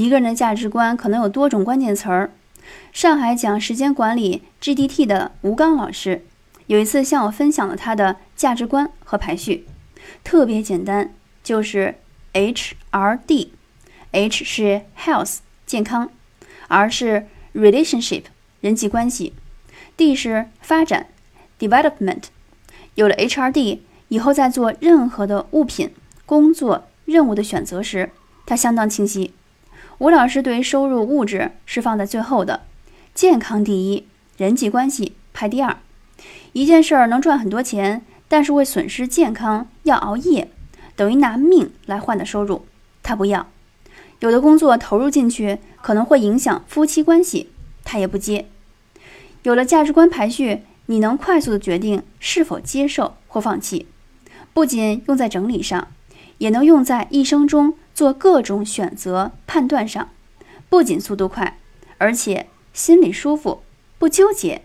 一个人的价值观可能有多种关键词儿。上海讲时间管理 GDT 的吴刚老师有一次向我分享了他的价值观和排序，特别简单，就是 HRD。H 是 health 健康，R 是 relationship 人际关系，D 是发展 development。有了 HRD 以后，在做任何的物品、工作、任务的选择时，它相当清晰。吴老师对收入物质是放在最后的，健康第一，人际关系排第二。一件事儿能赚很多钱，但是会损失健康，要熬夜，等于拿命来换的收入，他不要。有的工作投入进去可能会影响夫妻关系，他也不接。有了价值观排序，你能快速的决定是否接受或放弃，不仅用在整理上，也能用在一生中做各种选择判断上。不仅速度快，而且心里舒服，不纠结，